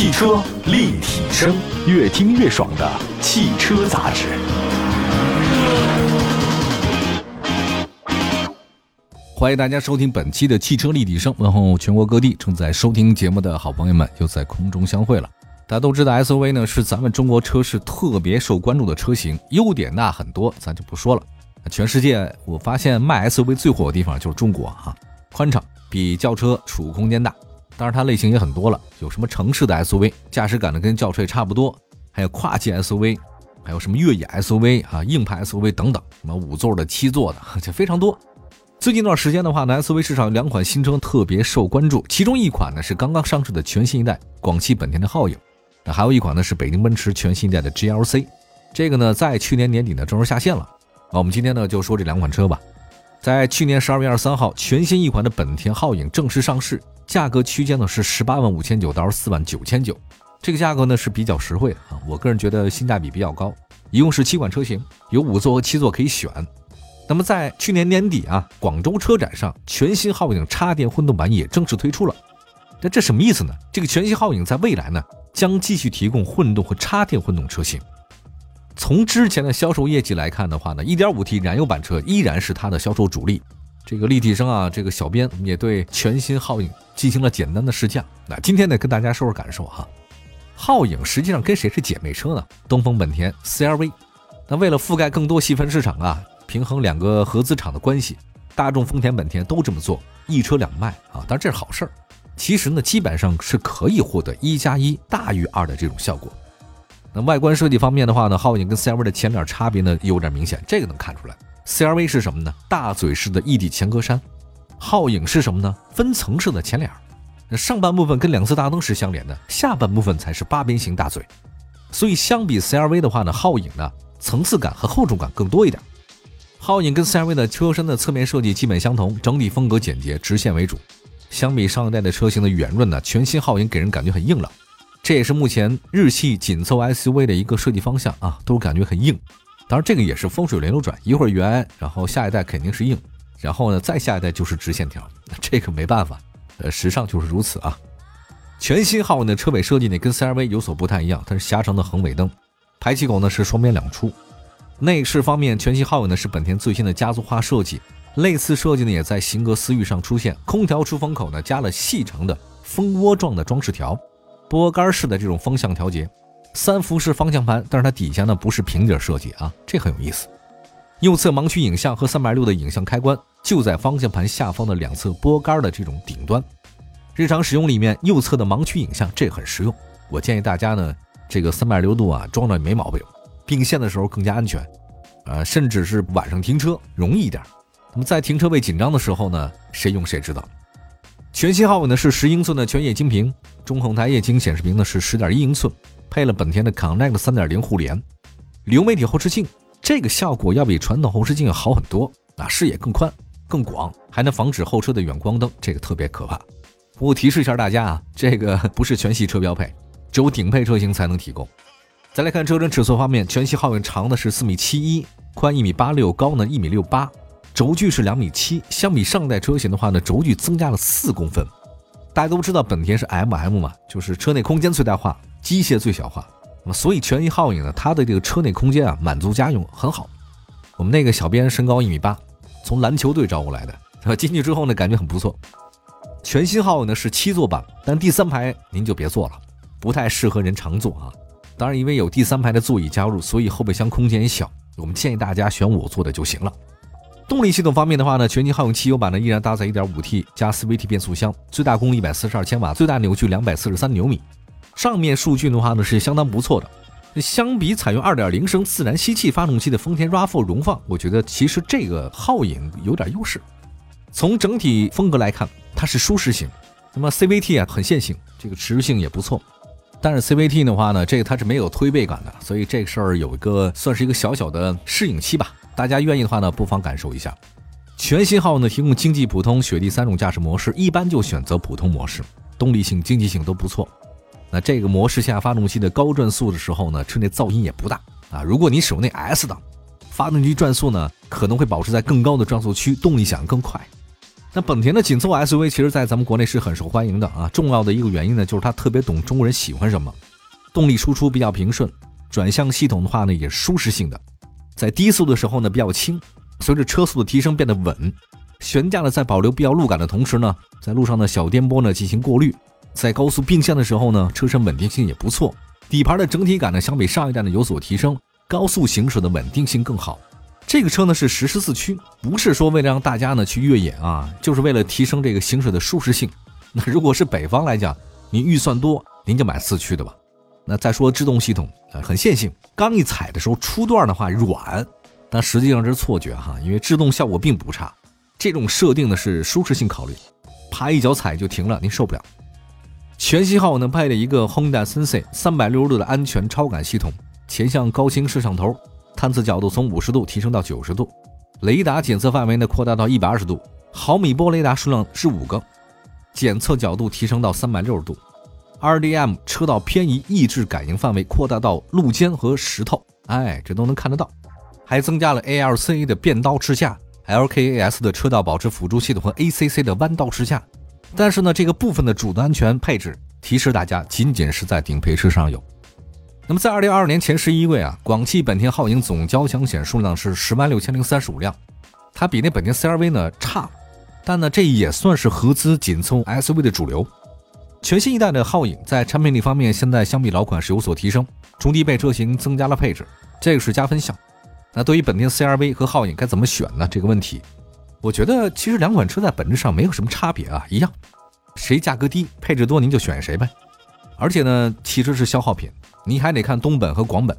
汽车立体声，越听越爽的汽车杂志。欢迎大家收听本期的汽车立体声，问候全国各地正在收听节目的好朋友们，又在空中相会了。大家都知道，SUV 呢是咱们中国车市特别受关注的车型，优点那很多，咱就不说了。全世界我发现卖 SUV 最火的地方就是中国哈，宽敞，比轿车储物空间大。当然，它类型也很多了，有什么城市的 SUV，驾驶感呢跟轿车也差不多，还有跨界 SUV，还有什么越野 SUV 啊、硬派 SUV 等等，什么五座的、七座的，这非常多。最近一段时间的话呢，SUV 市场有两款新车特别受关注，其中一款呢是刚刚上市的全新一代广汽本田的皓影，那还有一款呢是北京奔驰全新一代的 GLC，这个呢在去年年底呢正式下线了。那我们今天呢就说这两款车吧。在去年十二月二十三号，全新一款的本田皓影正式上市，价格区间呢是十八万五千九到二十四万九千九，这个价格呢是比较实惠的啊，我个人觉得性价比比较高。一共是七款车型，有五座和七座可以选。那么在去年年底啊，广州车展上，全新皓影插电混动版也正式推出了。那这什么意思呢？这个全新皓影在未来呢，将继续提供混动和插电混动车型。从之前的销售业绩来看的话呢，1.5T 燃油版车依然是它的销售主力。这个立体声啊，这个小编也对全新皓影进行了简单的试驾。那今天呢，跟大家说说感受哈。皓影实际上跟谁是姐妹车呢？东风本田 CR-V。那为了覆盖更多细分市场啊，平衡两个合资厂的关系，大众、丰田、本田都这么做，一车两卖啊。当然这是好事儿。其实呢，基本上是可以获得一加一大于二的这种效果。那外观设计方面的话呢，皓影跟 CR-V 的前脸差别呢有点明显，这个能看出来。CR-V 是什么呢？大嘴式的一体前格栅，皓影是什么呢？分层式的前脸。那上半部分跟两侧大灯是相连的，下半部分才是八边形大嘴。所以相比 CR-V 的话呢，皓影呢层次感和厚重感更多一点。皓影跟 CR-V 的车身的侧面设计基本相同，整体风格简洁，直线为主。相比上一代的车型的圆润呢，全新皓影给人感觉很硬朗。这也是目前日系紧凑 SUV 的一个设计方向啊，都感觉很硬。当然，这个也是风水轮流转，一会儿圆，然后下一代肯定是硬，然后呢，再下一代就是直线条。这个没办法，呃，时尚就是如此啊。全新皓影的车尾设计呢，跟 CR-V 有所不太一样，它是狭长的横尾灯，排气口呢是双边两出。内饰方面，全新皓影呢是本田最新的家族化设计，类似设计呢也在型格思域上出现。空调出风口呢加了细长的蜂窝状的装饰条。拨杆式的这种方向调节，三辐式方向盘，但是它底下呢不是平底设计啊，这很有意思。右侧盲区影像和三百六的影像开关就在方向盘下方的两侧拨杆的这种顶端。日常使用里面，右侧的盲区影像这很实用，我建议大家呢这个三百六度啊装着没毛病，并线的时候更加安全，呃，甚至是晚上停车容易一点。那么在停车位紧张的时候呢，谁用谁知道。全新皓影呢是十英寸的全液晶屏，中控台液晶显示屏呢是十点一英寸，配了本田的 Connect 三点零互联，流媒体后视镜，这个效果要比传统后视镜要好很多啊，视野更宽更广，还能防止后车的远光灯，这个特别可怕。不过提示一下大家啊，这个不是全系车标配，只有顶配车型才能提供。再来看车身尺寸方面，全系皓影长的是四米七一，宽一米八六，高呢一米六八。轴距是两米七，相比上代车型的话呢，轴距增加了四公分。大家都知道本田是 M M 嘛，就是车内空间最大化，机械最小化。那么所以全新皓影呢，它的这个车内空间啊，满足家用很好。我们那个小编身高一米八，从篮球队招过来的，进去之后呢，感觉很不错。全新皓影呢是七座版，但第三排您就别坐了，不太适合人常坐啊。当然，因为有第三排的座椅加入，所以后备箱空间也小。我们建议大家选我坐的就行了。动力系统方面的话呢，全新皓影汽油版呢依然搭载 1.5T 加 CVT 变速箱，最大功率142千瓦，最大扭矩243牛米。上面数据的话呢是相当不错的。相比采用2.0升自然吸气发动机的丰田 RAV4 荣放，我觉得其实这个皓影有点优势。从整体风格来看，它是舒适型。那么 CVT 啊很线性，这个持续性也不错。但是 CVT 的话呢，这个它是没有推背感的，所以这个事儿有一个算是一个小小的适应期吧。大家愿意的话呢，不妨感受一下。全新号呢提供经济、普通、雪地三种驾驶模式，一般就选择普通模式，动力性、经济性都不错。那这个模式下发动机的高转速的时候呢，车内噪音也不大啊。如果你使用那 S 档，发动机转速呢可能会保持在更高的转速区，动力响应更快。那本田的紧凑 SUV 其实，在咱们国内是很受欢迎的啊。重要的一个原因呢，就是它特别懂中国人喜欢什么，动力输出比较平顺，转向系统的话呢，也舒适性的，在低速的时候呢比较轻，随着车速的提升变得稳，悬架呢在保留必要路感的同时呢，在路上的小颠簸呢进行过滤，在高速并线的时候呢，车身稳定性也不错，底盘的整体感呢相比上一代呢有所提升，高速行驶的稳定性更好。这个车呢是实时四驱，不是说为了让大家呢去越野啊，就是为了提升这个行驶的舒适性。那如果是北方来讲，您预算多，您就买四驱的吧。那再说制动系统啊，很线性，刚一踩的时候初段的话软，但实际上这是错觉哈，因为制动效果并不差。这种设定呢是舒适性考虑，啪一脚踩就停了，您受不了。全系号呢配了一个 Honda Sensei 三百六十度的安全超感系统，前向高清摄像头。探测角度从五十度提升到九十度，雷达检测范围呢扩大到一百二十度，毫米波雷达数量是五个，检测角度提升到三百六十度，RDM 车道偏移抑制感应范围扩大到路肩和石头，哎，这都能看得到，还增加了 ALCA 的变道支架，LKAS 的车道保持辅助系统和 ACC 的弯道支架，但是呢，这个部分的主动安全配置提示大家，仅仅是在顶配车上有。那么在二零二二年前十一位啊，广汽本田皓影总交强险数量是十万六千零三十五辆，它比那本田 CR-V 呢差，但呢这也算是合资紧凑 SUV 的主流。全新一代的皓影在产品力方面，现在相比老款是有所提升，中低配车型增加了配置，这个是加分项。那对于本田 CR-V 和皓影该怎么选呢？这个问题，我觉得其实两款车在本质上没有什么差别啊，一样，谁价格低、配置多您就选谁呗。而且呢，汽车是消耗品。你还得看东本和广本，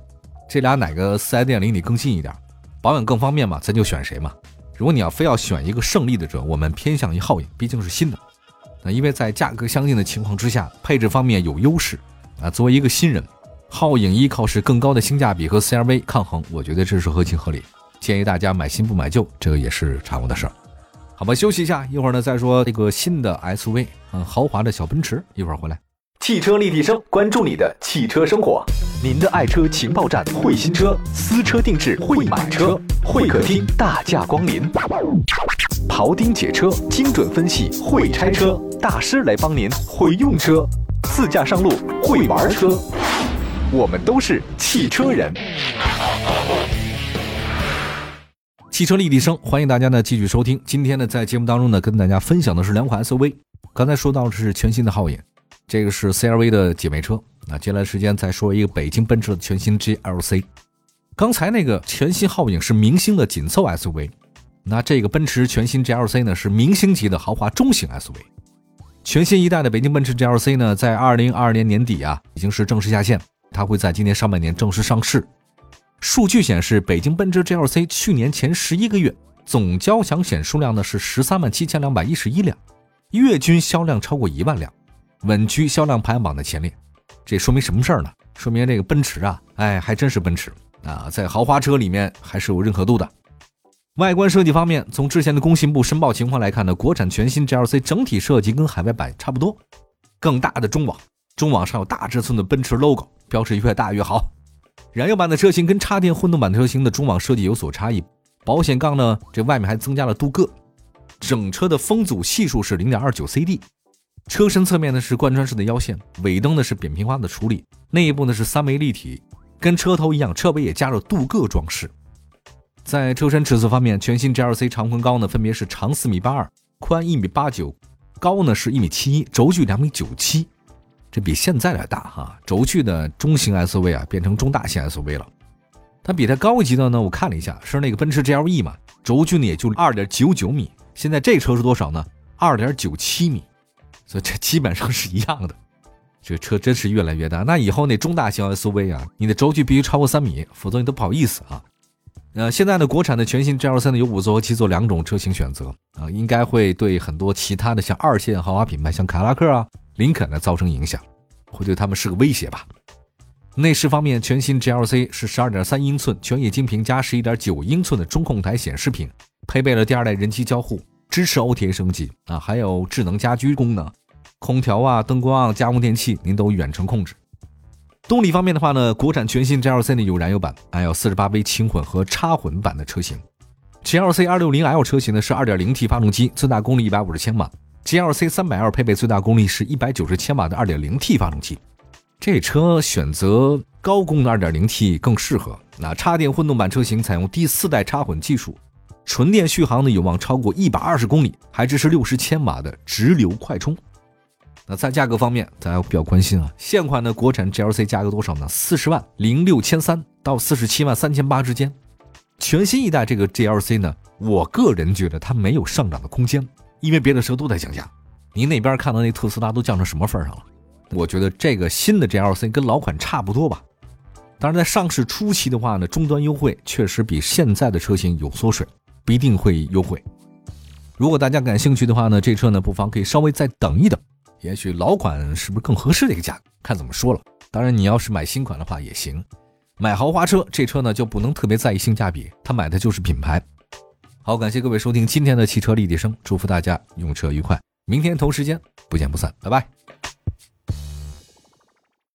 这俩哪个四 S 店离你更近一点，保养更方便嘛？咱就选谁嘛。如果你要非要选一个胜利的者，我们偏向于皓影，毕竟是新的。那因为在价格相近的情况之下，配置方面有优势啊。作为一个新人，皓影依靠是更高的性价比和 CRV 抗衡，我觉得这是合情合理。建议大家买新不买旧，这个也是常有的事儿。好吧，休息一下，一会儿呢再说这个新的 SUV，嗯，豪华的小奔驰，一会儿回来。汽车立体声，关注你的汽车生活。您的爱车情报站，会新车，私车定制，会买车，会客厅大驾光临。庖丁解车，精准分析，会拆车大师来帮您，会用车，自驾上路，会玩车。我们都是汽车人。汽车立体声，欢迎大家呢继续收听。今天呢，在节目当中呢，跟大家分享的是两款 SUV。刚才说到的是全新的皓影。这个是 CRV 的姐妹车，那接下来时间再说一个北京奔驰的全新 GLC。刚才那个全新皓影是明星的紧凑 SUV，那这个奔驰全新 GLC 呢是明星级的豪华中型 SUV。全新一代的北京奔驰 GLC 呢，在二零二二年年底啊，已经是正式下线，它会在今年上半年正式上市。数据显示，北京奔驰 GLC 去年前十一个月总交强险数量呢是十三万七千两百一十一辆，月均销量超过一万辆。稳居销量排行榜的前列，这说明什么事儿呢？说明这个奔驰啊，哎，还真是奔驰啊，在豪华车里面还是有认可度的。外观设计方面，从之前的工信部申报情况来看呢，国产全新 GLC 整体设计跟海外版差不多，更大的中网，中网上有大尺寸的奔驰 logo，标识越大越好。燃油版的车型跟插电混动版车型的中网设计有所差异，保险杠呢，这外面还增加了镀铬，整车的风阻系数是零点二九 CD。车身侧面呢是贯穿式的腰线，尾灯呢是扁平化的处理，内部呢是三维立体，跟车头一样，车尾也加入镀铬装饰。在车身尺寸方面，全新 GLC 长宽高呢分别是长四米八二，宽一米八九，高呢是一米七一，轴距两米九七，这比现在的大哈。轴距的中型 SUV 啊变成中大型 SUV 了。它比它高级的呢，我看了一下，是那个奔驰 GLE 嘛，轴距呢也就二点九九米。现在这车是多少呢？二点九七米。所以这基本上是一样的，这车真是越来越大。那以后那中大型 SUV 啊，你的轴距必须超过三米，否则你都不好意思啊。呃，现在呢，国产的全新 GL3 呢有五座和七座两种车型选择啊，应该会对很多其他的像二线豪华品牌，像凯拉克啊、林肯呢造成影响，会对他们是个威胁吧。内饰方面，全新 GLC 是十二点三英寸全液晶屏加十一点九英寸的中控台显示屏，配备了第二代人机交互，支持 OTA 升级啊，还有智能家居功能。空调啊、灯光啊、家用电器，您都远程控制。动力方面的话呢，国产全新 GLC 呢有燃油版，还有 48V 轻混和插混版的车型。GLC 260L 车型呢是 2.0T 发动机，最大功率150千瓦；GLC 300L 配备最大功率是190千瓦的 2.0T 发动机。这车选择高功的 2.0T 更适合。那插电混动版车型采用第四代插混技术，纯电续航呢有望超过120公里，还支持60千瓦的直流快充。那在价格方面，大家比较关心啊，现款的国产 GLC 价格多少呢？四十万零六千三到四十七万三千八之间。全新一代这个 GLC 呢，我个人觉得它没有上涨的空间，因为别的车都在降价。您那边看到那特斯拉都降成什么份上了？我觉得这个新的 GLC 跟老款差不多吧。当然，在上市初期的话呢，终端优惠确实比现在的车型有缩水，不一定会优惠。如果大家感兴趣的话呢，这车呢不妨可以稍微再等一等，也许老款是不是更合适的一个价格，看怎么说了。当然，你要是买新款的话也行。买豪华车，这车呢就不能特别在意性价比，他买的就是品牌。好，感谢各位收听今天的汽车立体声，祝福大家用车愉快，明天同时间不见不散，拜拜。